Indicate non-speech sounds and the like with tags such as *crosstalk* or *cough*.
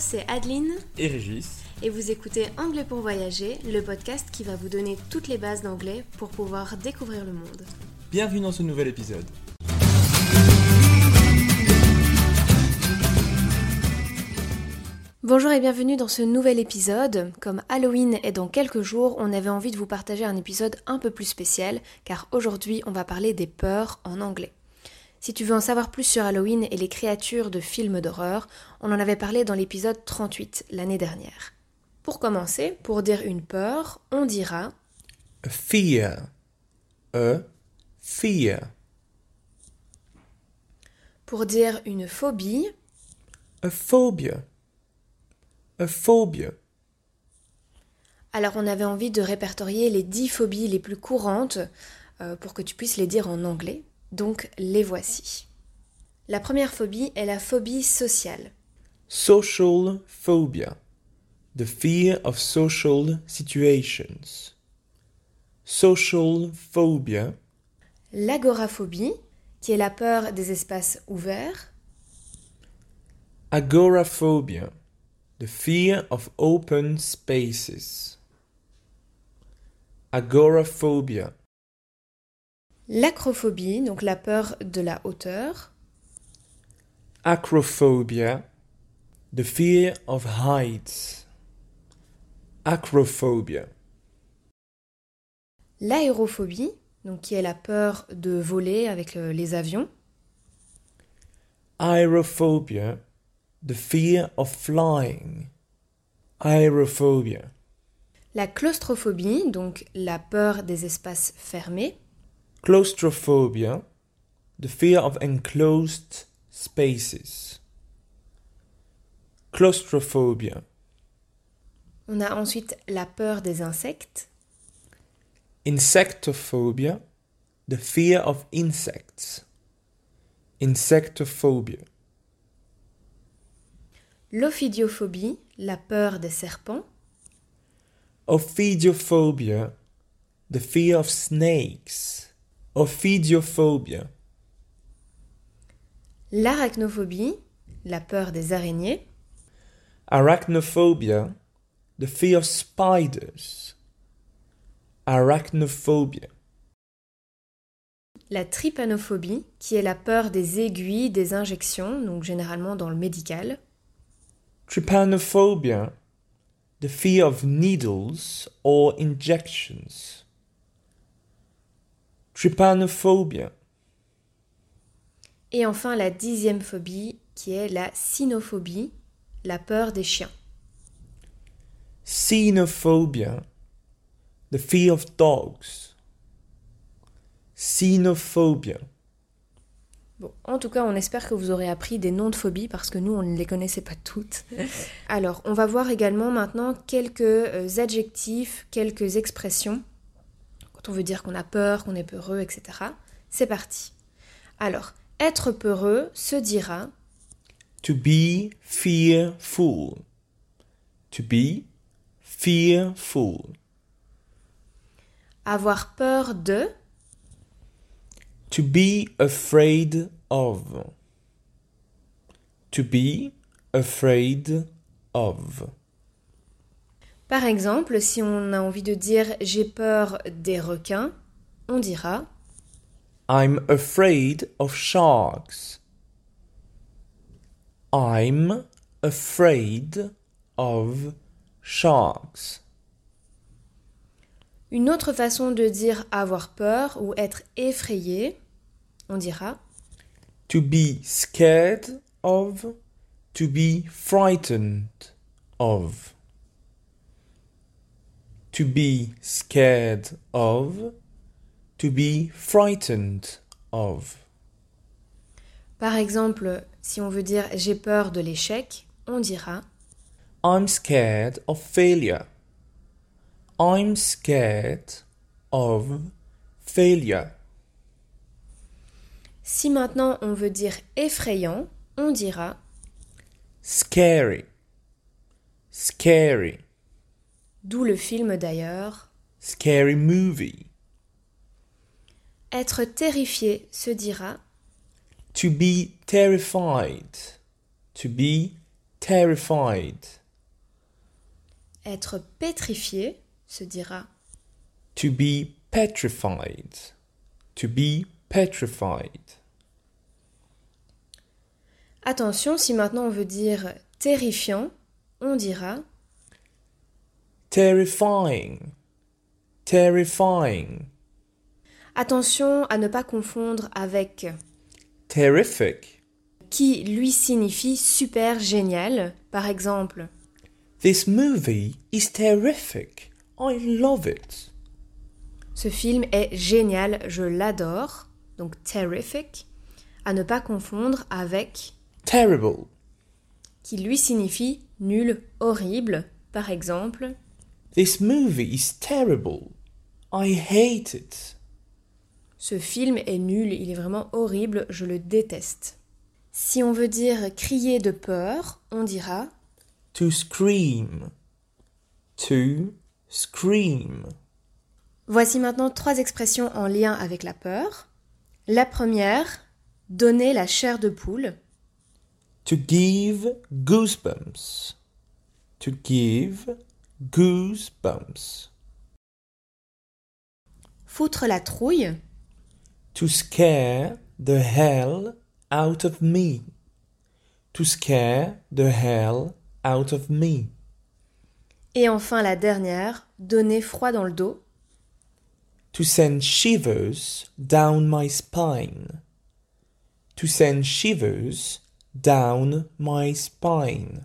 C'est Adeline et Régis. et vous écoutez Anglais pour voyager, le podcast qui va vous donner toutes les bases d'anglais pour pouvoir découvrir le monde. Bienvenue dans ce nouvel épisode. Bonjour et bienvenue dans ce nouvel épisode. Comme Halloween est dans quelques jours, on avait envie de vous partager un épisode un peu plus spécial car aujourd'hui on va parler des peurs en anglais. Si tu veux en savoir plus sur Halloween et les créatures de films d'horreur, on en avait parlé dans l'épisode 38 l'année dernière. Pour commencer, pour dire une peur, on dira A fear. A fear. pour dire une phobie, A phobia. A phobia. Alors on avait envie de répertorier les 10 phobies les plus courantes euh, pour que tu puisses les dire en anglais. Donc les voici. La première phobie est la phobie sociale. Social phobia. The fear of social situations. Social phobia. L'agoraphobie, qui est la peur des espaces ouverts. Agoraphobia. The fear of open spaces. Agoraphobia. L'acrophobie, donc la peur de la hauteur. Acrophobia. The fear of heights. Acrophobia. L'aérophobie, donc qui est la peur de voler avec euh, les avions. Aerophobia. The fear of flying. Aerophobia. La claustrophobie, donc la peur des espaces fermés. Claustrophobia. The fear of enclosed spaces. Claustrophobia. On a ensuite la peur des insectes. Insectophobia. The fear of insects. Insectophobia. L'ophidiophobie, la peur des serpents. Ophidiophobia. The fear of snakes. Ophidiophobia. L'arachnophobie, la peur des araignées. Arachnophobia. The fear of spiders. Arachnophobia. La trypanophobie, qui est la peur des aiguilles, des injections, donc généralement dans le médical. Trypanophobia. The fear of needles or injections. Trypanophobia. Et enfin la dixième phobie, qui est la cynophobie, la peur des chiens. Xenophobia. The fear of dogs. Xenophobia. Bon, en tout cas, on espère que vous aurez appris des noms de phobies parce que nous, on ne les connaissait pas toutes. *laughs* Alors, on va voir également maintenant quelques euh, adjectifs, quelques expressions quand on veut dire qu'on a peur, qu'on est peureux, etc. C'est parti. Alors, être peureux se dira To be fearful. To be fearful. avoir peur de To be afraid of. To be afraid of. Par exemple, si on a envie de dire j'ai peur des requins, on dira I'm afraid of sharks. I'm afraid of sharks. Une autre façon de dire avoir peur ou être effrayé, on dira To be scared of. To be frightened of. To be scared of. To be frightened of. Par exemple, si on veut dire j'ai peur de l'échec, on dira I'm scared of failure. I'm scared of failure. Si maintenant on veut dire effrayant, on dira Scary. Scary. D'où le film d'ailleurs. Scary movie. Être terrifié se dira To be terrified. To be terrified. être pétrifié se dira To be petrified. To be petrified. Attention, si maintenant on veut dire terrifiant, on dira Terrifying. Terrifying. attention à ne pas confondre avec Terrific. qui lui signifie super génial. Par exemple, This movie is terrific. I love it. ce film est génial, je l'adore. Donc terrific. À ne pas confondre avec Terrible. qui lui signifie nul, horrible. Par exemple, This movie is terrible. I hate it. ce film est nul, il est vraiment horrible, je le déteste. Si on veut dire crier de peur, on dira To scream. To scream. Voici maintenant trois expressions en lien avec la peur. La première, donner la chair de poule. To give goosebumps. To give goosebumps. Foutre la trouille. To scare the hell out of me. To scare the hell out of me. Et enfin la dernière, donner froid dans le dos. To send shivers down my spine. To send shivers down my spine.